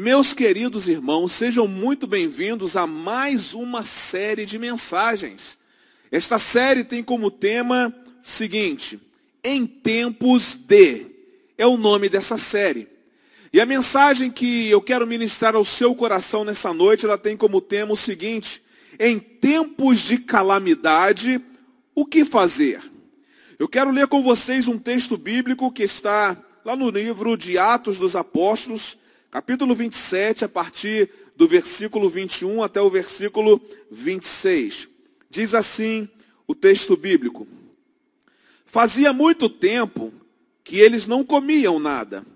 Meus queridos irmãos, sejam muito bem-vindos a mais uma série de mensagens. Esta série tem como tema seguinte: Em tempos de. É o nome dessa série. E a mensagem que eu quero ministrar ao seu coração nessa noite, ela tem como tema o seguinte: Em tempos de calamidade, o que fazer? Eu quero ler com vocês um texto bíblico que está lá no livro de Atos dos Apóstolos, capítulo 27, a partir do versículo 21 até o versículo 26. Diz assim o texto bíblico: Fazia muito tempo que eles não comiam nada.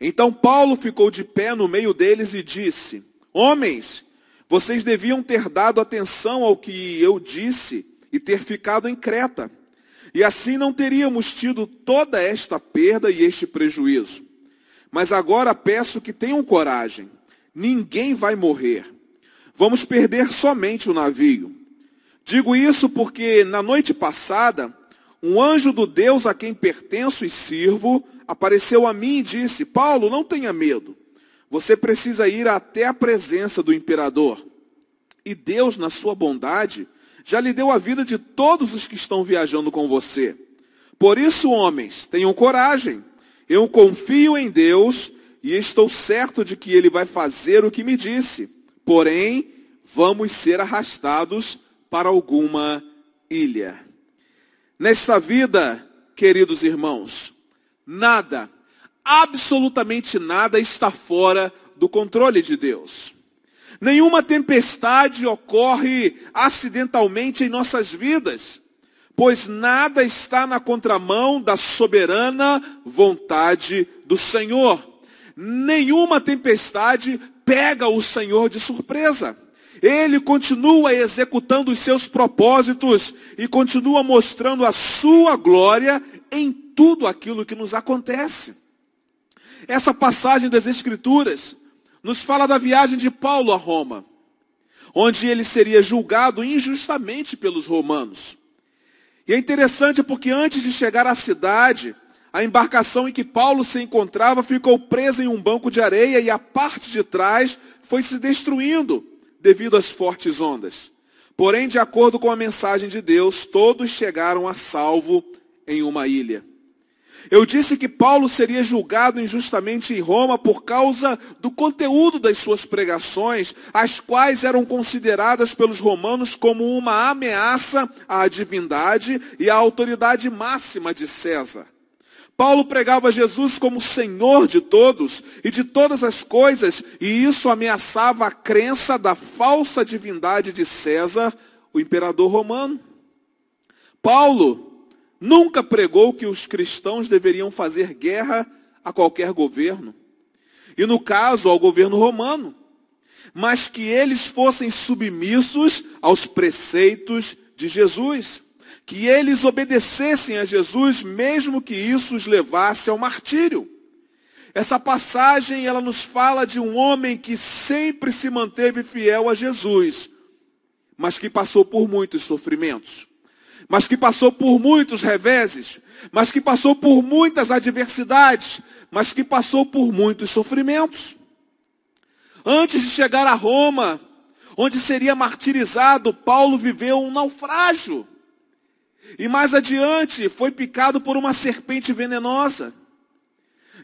Então Paulo ficou de pé no meio deles e disse: Homens, vocês deviam ter dado atenção ao que eu disse e ter ficado em Creta. E assim não teríamos tido toda esta perda e este prejuízo. Mas agora peço que tenham coragem. Ninguém vai morrer. Vamos perder somente o navio. Digo isso porque na noite passada, um anjo do Deus a quem pertenço e sirvo apareceu a mim e disse: Paulo, não tenha medo. Você precisa ir até a presença do imperador. E Deus, na sua bondade, já lhe deu a vida de todos os que estão viajando com você. Por isso, homens, tenham coragem. Eu confio em Deus e estou certo de que Ele vai fazer o que me disse. Porém, vamos ser arrastados para alguma ilha. Nesta vida, queridos irmãos, nada, absolutamente nada está fora do controle de Deus. Nenhuma tempestade ocorre acidentalmente em nossas vidas, pois nada está na contramão da soberana vontade do Senhor. Nenhuma tempestade pega o Senhor de surpresa. Ele continua executando os seus propósitos e continua mostrando a sua glória em tudo aquilo que nos acontece. Essa passagem das Escrituras nos fala da viagem de Paulo a Roma, onde ele seria julgado injustamente pelos romanos. E é interessante porque antes de chegar à cidade, a embarcação em que Paulo se encontrava ficou presa em um banco de areia e a parte de trás foi se destruindo devido às fortes ondas. Porém, de acordo com a mensagem de Deus, todos chegaram a salvo em uma ilha. Eu disse que Paulo seria julgado injustamente em Roma por causa do conteúdo das suas pregações, as quais eram consideradas pelos romanos como uma ameaça à divindade e à autoridade máxima de César. Paulo pregava Jesus como Senhor de todos e de todas as coisas, e isso ameaçava a crença da falsa divindade de César, o imperador romano. Paulo nunca pregou que os cristãos deveriam fazer guerra a qualquer governo, e no caso ao governo romano, mas que eles fossem submissos aos preceitos de Jesus, que eles obedecessem a Jesus, mesmo que isso os levasse ao martírio. Essa passagem ela nos fala de um homem que sempre se manteve fiel a Jesus, mas que passou por muitos sofrimentos mas que passou por muitos reveses, mas que passou por muitas adversidades, mas que passou por muitos sofrimentos. Antes de chegar a Roma, onde seria martirizado, Paulo viveu um naufrágio. E mais adiante foi picado por uma serpente venenosa.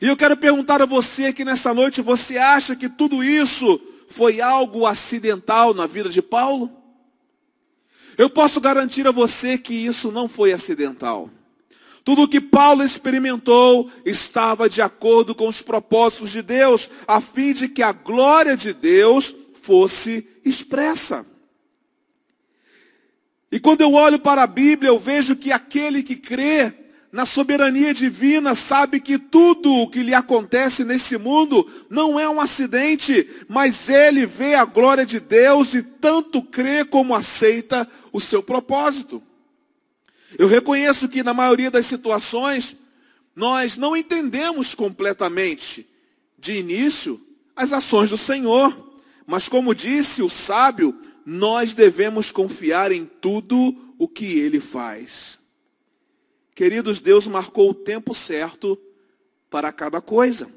E eu quero perguntar a você aqui nessa noite: você acha que tudo isso foi algo acidental na vida de Paulo? Eu posso garantir a você que isso não foi acidental. Tudo o que Paulo experimentou estava de acordo com os propósitos de Deus, a fim de que a glória de Deus fosse expressa. E quando eu olho para a Bíblia, eu vejo que aquele que crê na soberania divina, sabe que tudo o que lhe acontece nesse mundo não é um acidente, mas ele vê a glória de Deus e tanto crê como aceita o seu propósito. Eu reconheço que na maioria das situações nós não entendemos completamente de início as ações do Senhor, mas como disse o sábio, nós devemos confiar em tudo o que ele faz. Queridos, Deus marcou o tempo certo para cada coisa.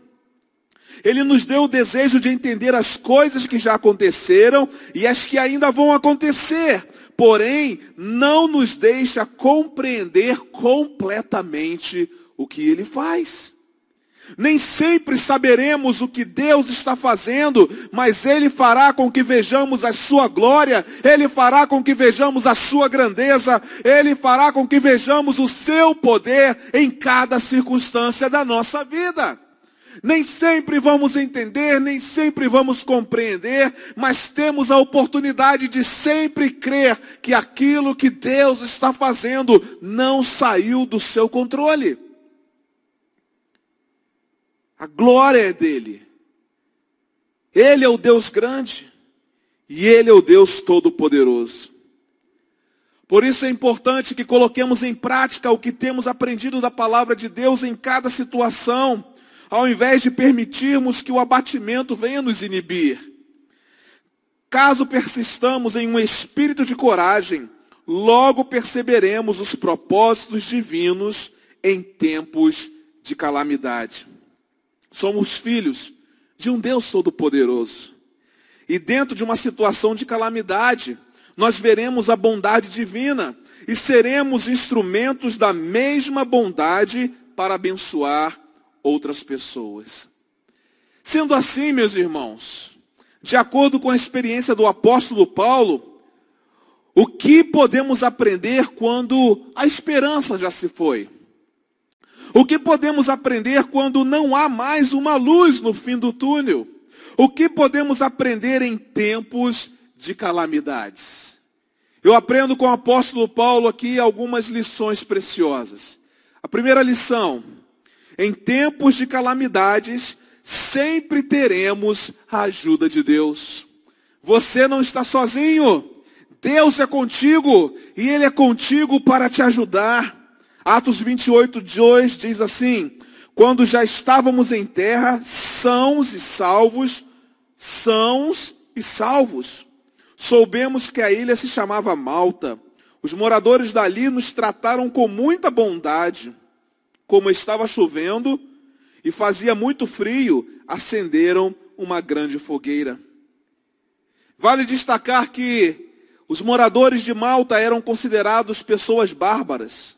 Ele nos deu o desejo de entender as coisas que já aconteceram e as que ainda vão acontecer. Porém, não nos deixa compreender completamente o que ele faz. Nem sempre saberemos o que Deus está fazendo, mas Ele fará com que vejamos a Sua glória, Ele fará com que vejamos a Sua grandeza, Ele fará com que vejamos o Seu poder em cada circunstância da nossa vida. Nem sempre vamos entender, nem sempre vamos compreender, mas temos a oportunidade de sempre crer que aquilo que Deus está fazendo não saiu do seu controle. A glória é dele. Ele é o Deus grande e ele é o Deus todo-poderoso. Por isso é importante que coloquemos em prática o que temos aprendido da palavra de Deus em cada situação ao invés de permitirmos que o abatimento venha nos inibir. Caso persistamos em um espírito de coragem, logo perceberemos os propósitos divinos em tempos de calamidade. Somos filhos de um Deus Todo-Poderoso. E dentro de uma situação de calamidade, nós veremos a bondade divina e seremos instrumentos da mesma bondade para abençoar outras pessoas. Sendo assim, meus irmãos, de acordo com a experiência do apóstolo Paulo, o que podemos aprender quando a esperança já se foi? O que podemos aprender quando não há mais uma luz no fim do túnel? O que podemos aprender em tempos de calamidades? Eu aprendo com o apóstolo Paulo aqui algumas lições preciosas. A primeira lição, em tempos de calamidades, sempre teremos a ajuda de Deus. Você não está sozinho. Deus é contigo e Ele é contigo para te ajudar. Atos 28, 2 diz assim: Quando já estávamos em terra, sãos e salvos, sãos e salvos, soubemos que a ilha se chamava Malta. Os moradores dali nos trataram com muita bondade como estava chovendo e fazia muito frio, acenderam uma grande fogueira. Vale destacar que os moradores de Malta eram considerados pessoas bárbaras,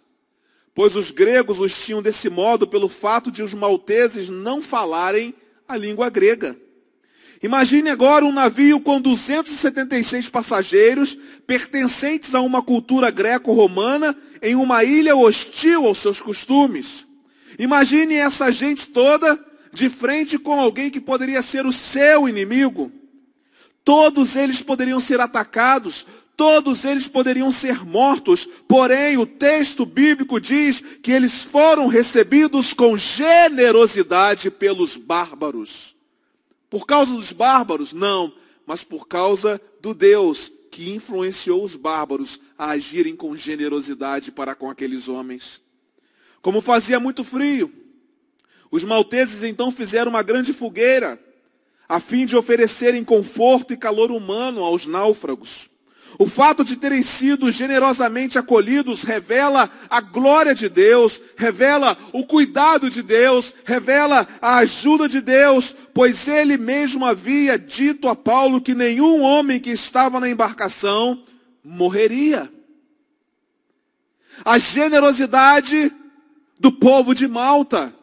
pois os gregos os tinham desse modo pelo fato de os malteses não falarem a língua grega. Imagine agora um navio com 276 passageiros, pertencentes a uma cultura greco-romana, em uma ilha hostil aos seus costumes. Imagine essa gente toda de frente com alguém que poderia ser o seu inimigo. Todos eles poderiam ser atacados, todos eles poderiam ser mortos, porém o texto bíblico diz que eles foram recebidos com generosidade pelos bárbaros. Por causa dos bárbaros? Não, mas por causa do Deus que influenciou os bárbaros a agirem com generosidade para com aqueles homens. Como fazia muito frio, os malteses então fizeram uma grande fogueira, a fim de oferecerem conforto e calor humano aos náufragos. O fato de terem sido generosamente acolhidos revela a glória de Deus, revela o cuidado de Deus, revela a ajuda de Deus, pois ele mesmo havia dito a Paulo que nenhum homem que estava na embarcação morreria. A generosidade do povo de Malta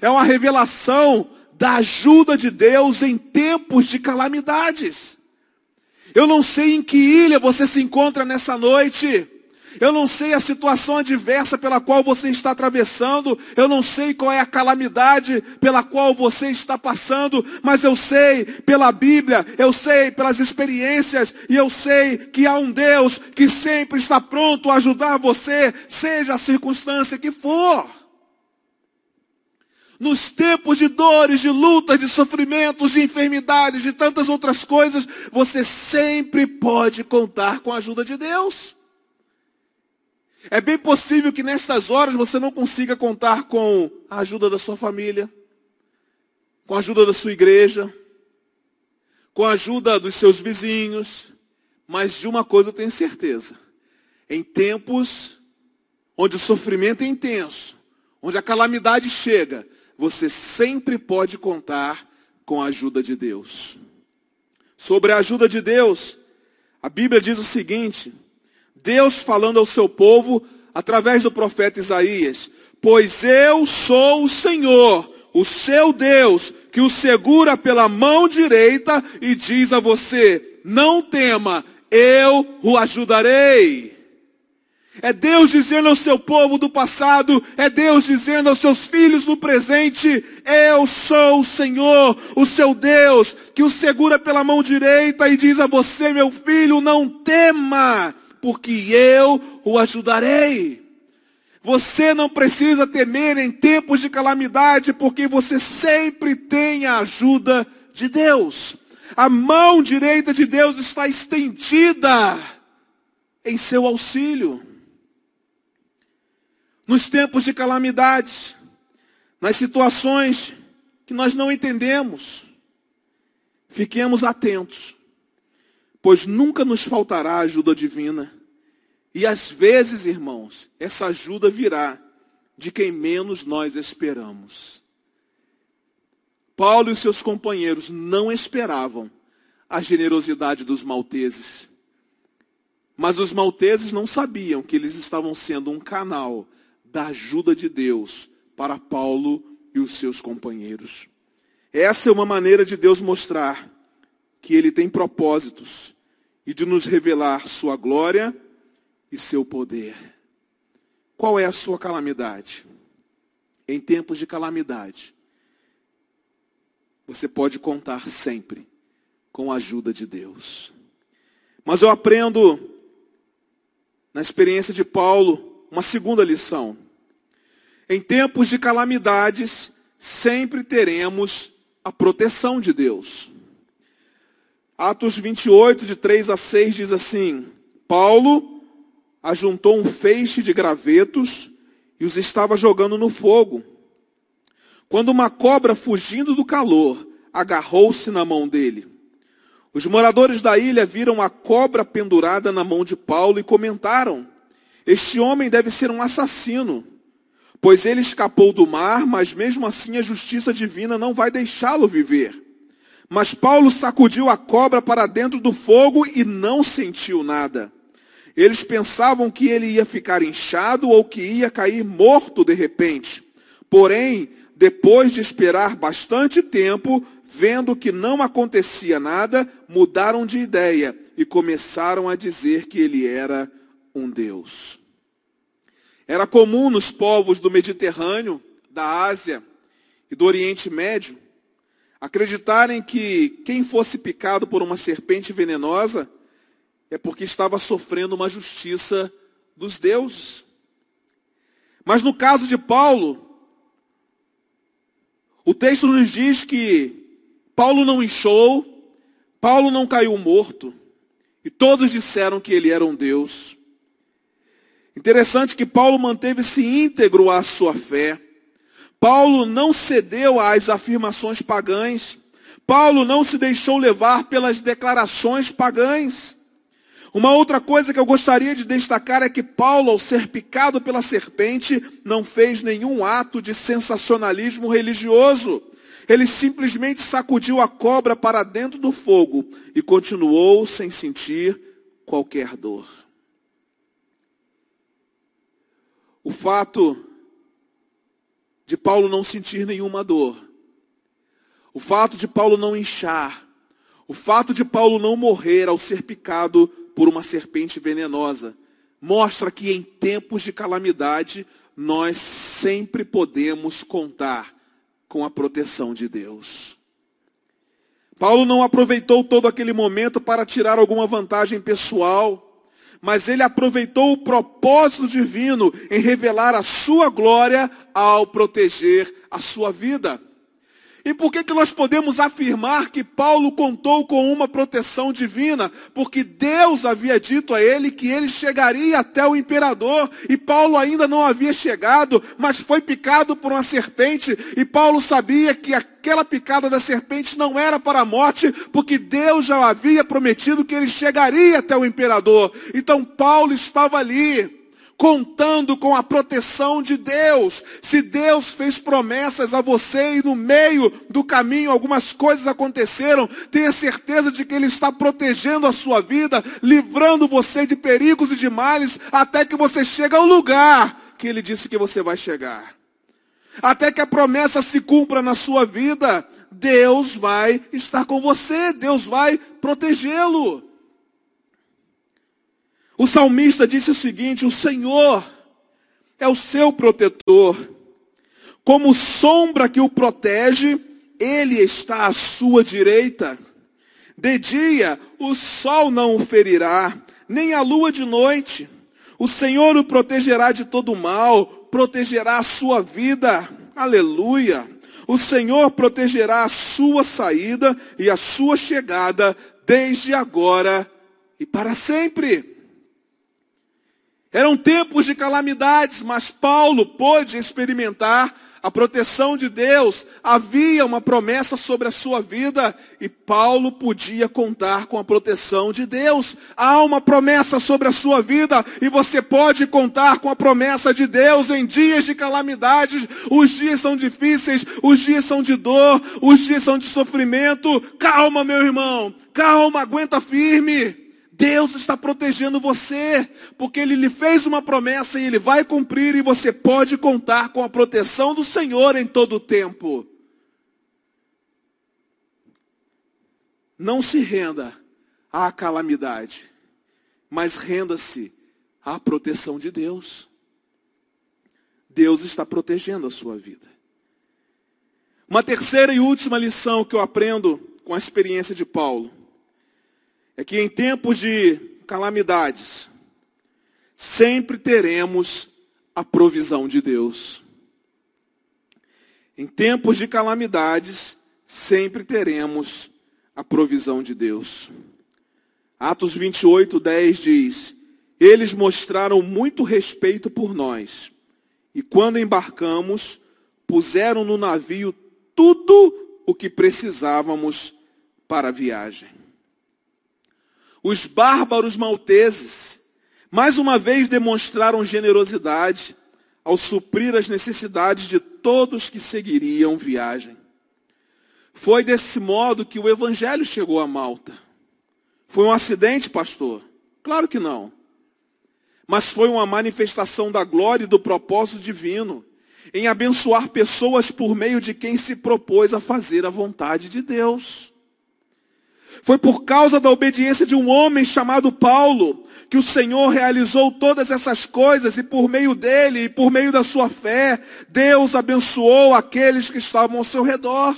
é uma revelação da ajuda de Deus em tempos de calamidades. Eu não sei em que ilha você se encontra nessa noite. Eu não sei a situação adversa pela qual você está atravessando, eu não sei qual é a calamidade pela qual você está passando, mas eu sei pela Bíblia, eu sei pelas experiências, e eu sei que há um Deus que sempre está pronto a ajudar você, seja a circunstância que for. Nos tempos de dores, de lutas, de sofrimentos, de enfermidades, de tantas outras coisas, você sempre pode contar com a ajuda de Deus. É bem possível que nestas horas você não consiga contar com a ajuda da sua família, com a ajuda da sua igreja, com a ajuda dos seus vizinhos, mas de uma coisa eu tenho certeza: em tempos onde o sofrimento é intenso, onde a calamidade chega, você sempre pode contar com a ajuda de Deus. Sobre a ajuda de Deus, a Bíblia diz o seguinte: Deus falando ao seu povo através do profeta Isaías: Pois eu sou o Senhor, o seu Deus, que o segura pela mão direita e diz a você: Não tema, eu o ajudarei. É Deus dizendo ao seu povo do passado, é Deus dizendo aos seus filhos no presente: Eu sou o Senhor, o seu Deus, que o segura pela mão direita e diz a você, meu filho, não tema, porque eu o ajudarei. Você não precisa temer em tempos de calamidade, porque você sempre tem a ajuda de Deus. A mão direita de Deus está estendida em seu auxílio. Nos tempos de calamidades, nas situações que nós não entendemos, fiquemos atentos, pois nunca nos faltará ajuda divina. E às vezes, irmãos, essa ajuda virá de quem menos nós esperamos. Paulo e seus companheiros não esperavam a generosidade dos malteses. Mas os malteses não sabiam que eles estavam sendo um canal da ajuda de Deus para Paulo e os seus companheiros. Essa é uma maneira de Deus mostrar que Ele tem propósitos e de nos revelar Sua glória e seu poder. Qual é a sua calamidade? Em tempos de calamidade, você pode contar sempre com a ajuda de Deus. Mas eu aprendo, na experiência de Paulo, uma segunda lição. Em tempos de calamidades, sempre teremos a proteção de Deus. Atos 28, de 3 a 6, diz assim: Paulo ajuntou um feixe de gravetos e os estava jogando no fogo. Quando uma cobra, fugindo do calor, agarrou-se na mão dele. Os moradores da ilha viram a cobra pendurada na mão de Paulo e comentaram: Este homem deve ser um assassino, pois ele escapou do mar, mas mesmo assim a justiça divina não vai deixá-lo viver. Mas Paulo sacudiu a cobra para dentro do fogo e não sentiu nada. Eles pensavam que ele ia ficar inchado ou que ia cair morto de repente. Porém, depois de esperar bastante tempo, vendo que não acontecia nada, mudaram de ideia e começaram a dizer que ele era um Deus. Era comum nos povos do Mediterrâneo, da Ásia e do Oriente Médio acreditarem que quem fosse picado por uma serpente venenosa é porque estava sofrendo uma justiça dos deuses. Mas no caso de Paulo, o texto nos diz que Paulo não inchou, Paulo não caiu morto, e todos disseram que ele era um Deus. Interessante que Paulo manteve-se íntegro à sua fé. Paulo não cedeu às afirmações pagãs. Paulo não se deixou levar pelas declarações pagãs. Uma outra coisa que eu gostaria de destacar é que Paulo, ao ser picado pela serpente, não fez nenhum ato de sensacionalismo religioso. Ele simplesmente sacudiu a cobra para dentro do fogo e continuou sem sentir qualquer dor. O fato de Paulo não sentir nenhuma dor, o fato de Paulo não inchar, o fato de Paulo não morrer ao ser picado por uma serpente venenosa. Mostra que em tempos de calamidade nós sempre podemos contar com a proteção de Deus. Paulo não aproveitou todo aquele momento para tirar alguma vantagem pessoal, mas ele aproveitou o propósito divino em revelar a sua glória ao proteger a sua vida. E por que, que nós podemos afirmar que Paulo contou com uma proteção divina? Porque Deus havia dito a ele que ele chegaria até o imperador, e Paulo ainda não havia chegado, mas foi picado por uma serpente, e Paulo sabia que aquela picada da serpente não era para a morte, porque Deus já havia prometido que ele chegaria até o imperador. Então Paulo estava ali contando com a proteção de Deus. Se Deus fez promessas a você e no meio do caminho algumas coisas aconteceram, tenha certeza de que Ele está protegendo a sua vida, livrando você de perigos e de males, até que você chegue ao lugar que Ele disse que você vai chegar. Até que a promessa se cumpra na sua vida, Deus vai estar com você, Deus vai protegê-lo. O salmista disse o seguinte: O Senhor é o seu protetor, como sombra que o protege, ele está à sua direita. De dia o sol não o ferirá, nem a lua de noite. O Senhor o protegerá de todo mal, protegerá a sua vida. Aleluia. O Senhor protegerá a sua saída e a sua chegada desde agora e para sempre. Eram tempos de calamidades, mas Paulo pôde experimentar a proteção de Deus. Havia uma promessa sobre a sua vida e Paulo podia contar com a proteção de Deus. Há uma promessa sobre a sua vida e você pode contar com a promessa de Deus em dias de calamidades. Os dias são difíceis, os dias são de dor, os dias são de sofrimento. Calma, meu irmão, calma, aguenta firme. Deus está protegendo você, porque Ele lhe fez uma promessa e Ele vai cumprir, e você pode contar com a proteção do Senhor em todo o tempo. Não se renda à calamidade, mas renda-se à proteção de Deus. Deus está protegendo a sua vida. Uma terceira e última lição que eu aprendo com a experiência de Paulo é que em tempos de calamidades, sempre teremos a provisão de Deus. Em tempos de calamidades, sempre teremos a provisão de Deus. Atos 28, 10 diz: Eles mostraram muito respeito por nós, e quando embarcamos, puseram no navio tudo o que precisávamos para a viagem. Os bárbaros malteses, mais uma vez demonstraram generosidade ao suprir as necessidades de todos que seguiriam viagem. Foi desse modo que o evangelho chegou a Malta. Foi um acidente, pastor? Claro que não. Mas foi uma manifestação da glória e do propósito divino em abençoar pessoas por meio de quem se propôs a fazer a vontade de Deus. Foi por causa da obediência de um homem chamado Paulo que o Senhor realizou todas essas coisas e por meio dele e por meio da sua fé, Deus abençoou aqueles que estavam ao seu redor.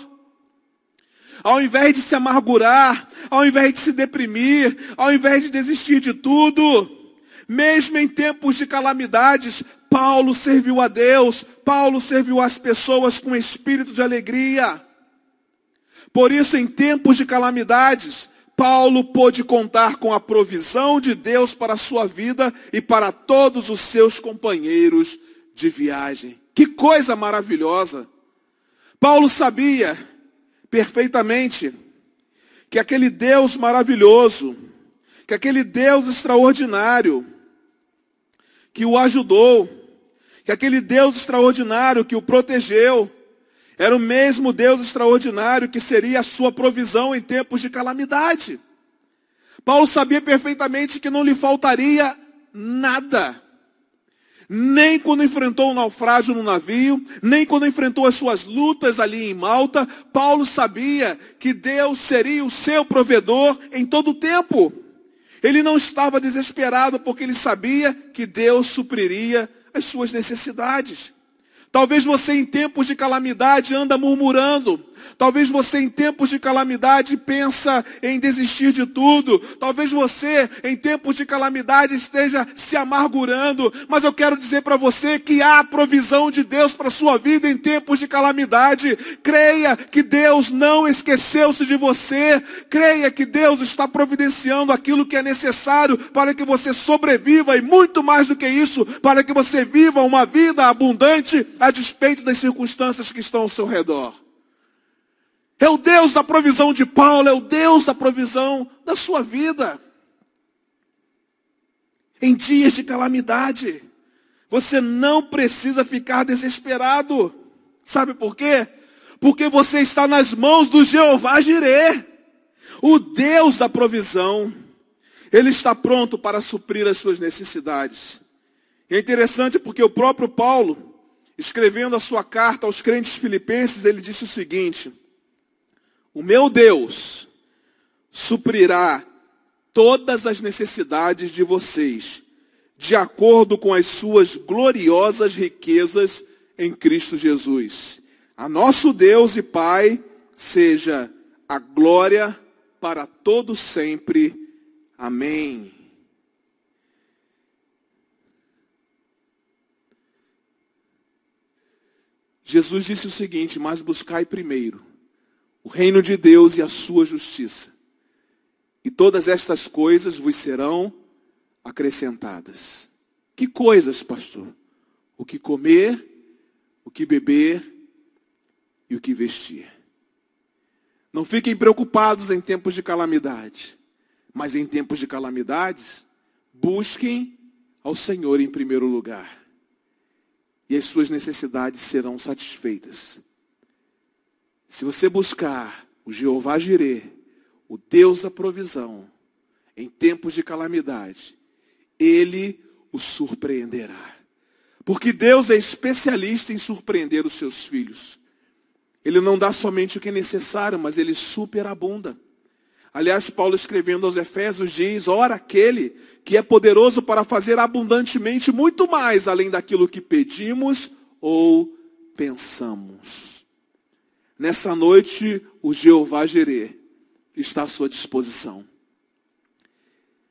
Ao invés de se amargurar, ao invés de se deprimir, ao invés de desistir de tudo, mesmo em tempos de calamidades, Paulo serviu a Deus, Paulo serviu as pessoas com espírito de alegria. Por isso, em tempos de calamidades, Paulo pôde contar com a provisão de Deus para a sua vida e para todos os seus companheiros de viagem. Que coisa maravilhosa! Paulo sabia perfeitamente que aquele Deus maravilhoso, que aquele Deus extraordinário, que o ajudou, que aquele Deus extraordinário que o protegeu, era o mesmo Deus extraordinário que seria a sua provisão em tempos de calamidade. Paulo sabia perfeitamente que não lhe faltaria nada. Nem quando enfrentou o um naufrágio no navio, nem quando enfrentou as suas lutas ali em Malta, Paulo sabia que Deus seria o seu provedor em todo o tempo. Ele não estava desesperado porque ele sabia que Deus supriria as suas necessidades. Talvez você em tempos de calamidade anda murmurando, Talvez você em tempos de calamidade pensa em desistir de tudo. Talvez você em tempos de calamidade esteja se amargurando, mas eu quero dizer para você que há provisão de Deus para sua vida em tempos de calamidade. Creia que Deus não esqueceu-se de você. Creia que Deus está providenciando aquilo que é necessário para que você sobreviva e muito mais do que isso, para que você viva uma vida abundante a despeito das circunstâncias que estão ao seu redor. É o Deus da provisão de Paulo, é o Deus da provisão da sua vida. Em dias de calamidade, Você não precisa ficar desesperado. Sabe por quê? Porque você está nas mãos do Jeová Jireh, o Deus da provisão. Ele está pronto para suprir as suas necessidades. E é interessante porque o próprio Paulo, escrevendo a sua carta aos crentes filipenses, ele disse o seguinte: O meu Deus suprirá todas as necessidades de vocês, de acordo com as suas gloriosas riquezas em Cristo Jesus. A nosso Deus e Pai seja a glória para todo sempre. Amém. Jesus disse o seguinte: Mas buscai primeiro o reino de Deus e a sua justiça, e todas estas coisas vos serão acrescentadas. Que coisas, pastor? O que comer, o que beber e o que vestir. Não fiquem preocupados em tempos de calamidade, mas em tempos de calamidades, busquem ao Senhor em primeiro lugar. E as suas necessidades serão satisfeitas. Se você buscar o Jeová Jireh, o Deus da provisão, em tempos de calamidade, ele o surpreenderá. Porque Deus é especialista em surpreender os seus filhos. Ele não dá somente o que é necessário, mas ele superabunda. Aliás, Paulo escrevendo aos Efésios diz: Ora, aquele que é poderoso para fazer abundantemente muito mais além daquilo que pedimos ou pensamos. Nessa noite, o Jeová Jireh está à sua disposição.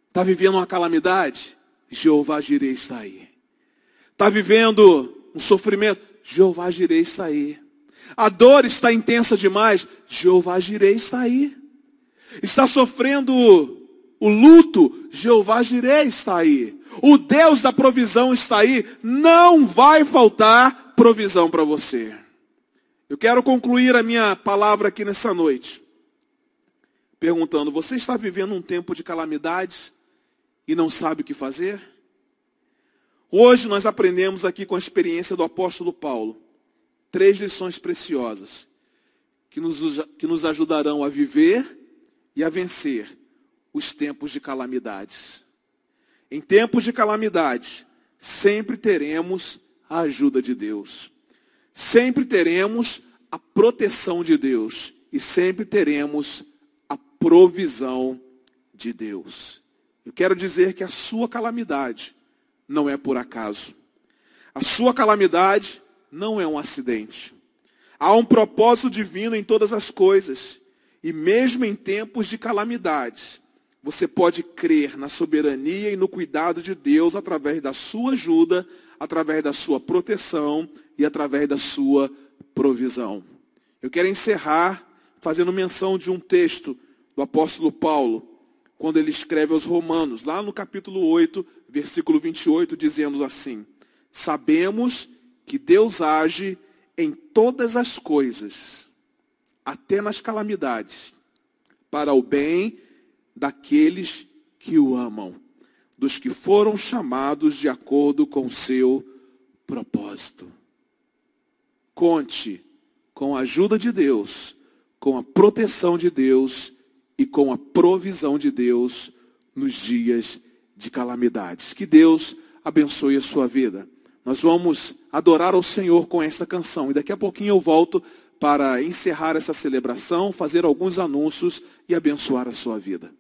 Está vivendo uma calamidade? Jeová Jireh está aí. Está vivendo um sofrimento? Jeová Jireh está aí. A dor está intensa demais? Jeová Jireh está aí. Está sofrendo o luto? Jeová Jireh está aí. O Deus da provisão está aí. Não vai faltar provisão para você. Eu quero concluir a minha palavra aqui nessa noite, perguntando: você está vivendo um tempo de calamidades? e não sabe o que fazer? Hoje nós aprendemos aqui com a experiência do apóstolo Paulo três lições preciosas que nos, que nos ajudarão a viver e a vencer os tempos de calamidades. Em tempos de calamidade, sempre teremos a ajuda de Deus, sempre teremos a proteção de Deus e sempre teremos a provisão de Deus. Eu quero dizer que a sua calamidade não é por acaso. A sua calamidade não é um acidente. Há um propósito divino em todas as coisas. E mesmo em tempos de calamidades, você pode crer na soberania e no cuidado de Deus através da sua ajuda, através da sua proteção e através da sua provisão. Eu quero encerrar fazendo menção de um texto do apóstolo Paulo, quando ele escreve aos Romanos, lá no capítulo 8, versículo 28, dizendo assim: Sabemos que Deus age em todas as coisas, até nas calamidades, para o bem daqueles que o amam, dos que foram chamados de acordo com o seu propósito. Conte com a ajuda de Deus, com a proteção de Deus e com a provisão de Deus nos dias de calamidades. Que Deus abençoe a sua vida. Nós vamos adorar ao Senhor com esta canção e daqui a pouquinho eu volto para encerrar essa celebração, fazer alguns anúncios e abençoar a sua vida.